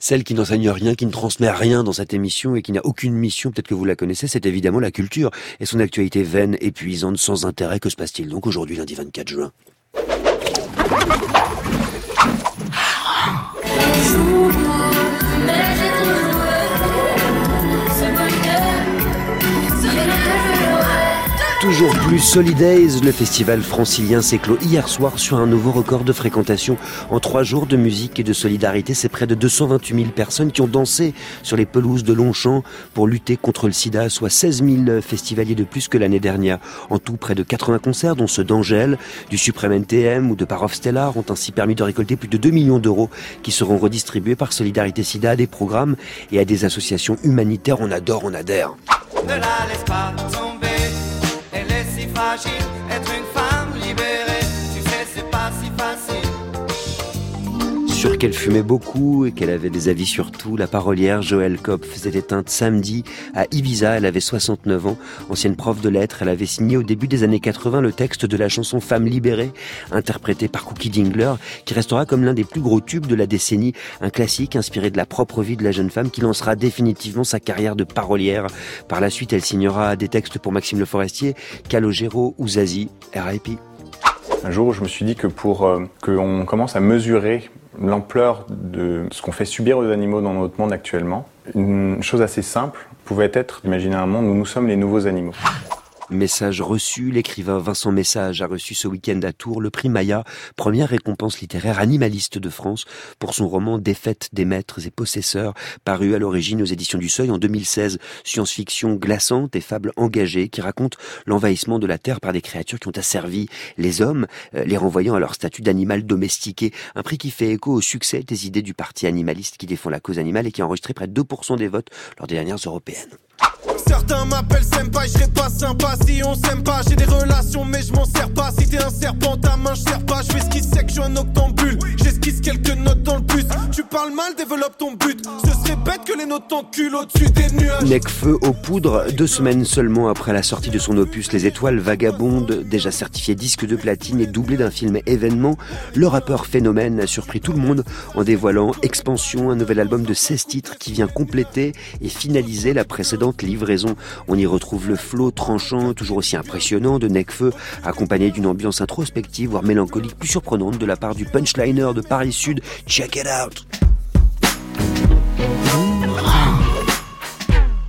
Celle qui n'enseigne rien, qui ne transmet rien dans cette émission et qui n'a aucune mission, peut-être que vous la connaissez, c'est évidemment la culture et son actualité vaine, épuisante, sans intérêt. Que se passe-t-il donc aujourd'hui, lundi 24 juin? Toujours plus Solidays, le festival francilien s'est clos hier soir sur un nouveau record de fréquentation. En trois jours de musique et de solidarité, c'est près de 228 000 personnes qui ont dansé sur les pelouses de Longchamp pour lutter contre le sida, soit 16 000 festivaliers de plus que l'année dernière. En tout, près de 80 concerts, dont ceux d'Angèle, du Suprême NTM ou de Parov Stellar, ont ainsi permis de récolter plus de 2 millions d'euros qui seront redistribués par Solidarité Sida à des programmes et à des associations humanitaires. On adore, on adhère. Être une femme libérée. Sûr qu'elle fumait beaucoup et qu'elle avait des avis sur tout, la parolière Joëlle Kopf s'est éteinte samedi à Ibiza. Elle avait 69 ans, ancienne prof de lettres. Elle avait signé au début des années 80 le texte de la chanson Femme libérée, interprétée par Cookie Dingler, qui restera comme l'un des plus gros tubes de la décennie, un classique inspiré de la propre vie de la jeune femme qui lancera définitivement sa carrière de parolière. Par la suite, elle signera des textes pour Maxime Le Forestier, Calogero ou Zazie, RIP. Un jour, je me suis dit que pour euh, qu'on commence à mesurer l'ampleur de ce qu'on fait subir aux animaux dans notre monde actuellement, une chose assez simple pouvait être d'imaginer un monde où nous sommes les nouveaux animaux. Message reçu, l'écrivain Vincent Message a reçu ce week-end à Tours le prix Maya, première récompense littéraire animaliste de France, pour son roman Défaite des maîtres et possesseurs, paru à l'origine aux éditions du Seuil en 2016. Science-fiction glaçante et fable engagée qui raconte l'envahissement de la Terre par des créatures qui ont asservi les hommes, euh, les renvoyant à leur statut d'animal domestiqué. Un prix qui fait écho au succès des idées du parti animaliste qui défend la cause animale et qui a enregistré près de 2% des votes lors des dernières européennes. Certains m'appellent senpai, je pas sympa si on s'aime pas. J'ai des relations, mais je m'en sers pas. Si t'es un serpent, ta main, je sers pas. Je fais ce qui sait que je suis un octambule. J'esquisse quelques notes dans le bus. Tu parles mal, développe ton but. Au-dessus. Necfeu aux poudres, deux semaines seulement après la sortie de son opus Les Étoiles Vagabondes, déjà certifié disque de platine et doublé d'un film événement, le rappeur Phénomène a surpris tout le monde en dévoilant Expansion, un nouvel album de 16 titres qui vient compléter et finaliser la précédente livraison. On y retrouve le flot tranchant, toujours aussi impressionnant de Necfeu, accompagné d'une ambiance introspective, voire mélancolique, plus surprenante de la part du punchliner de Paris Sud. Check it out!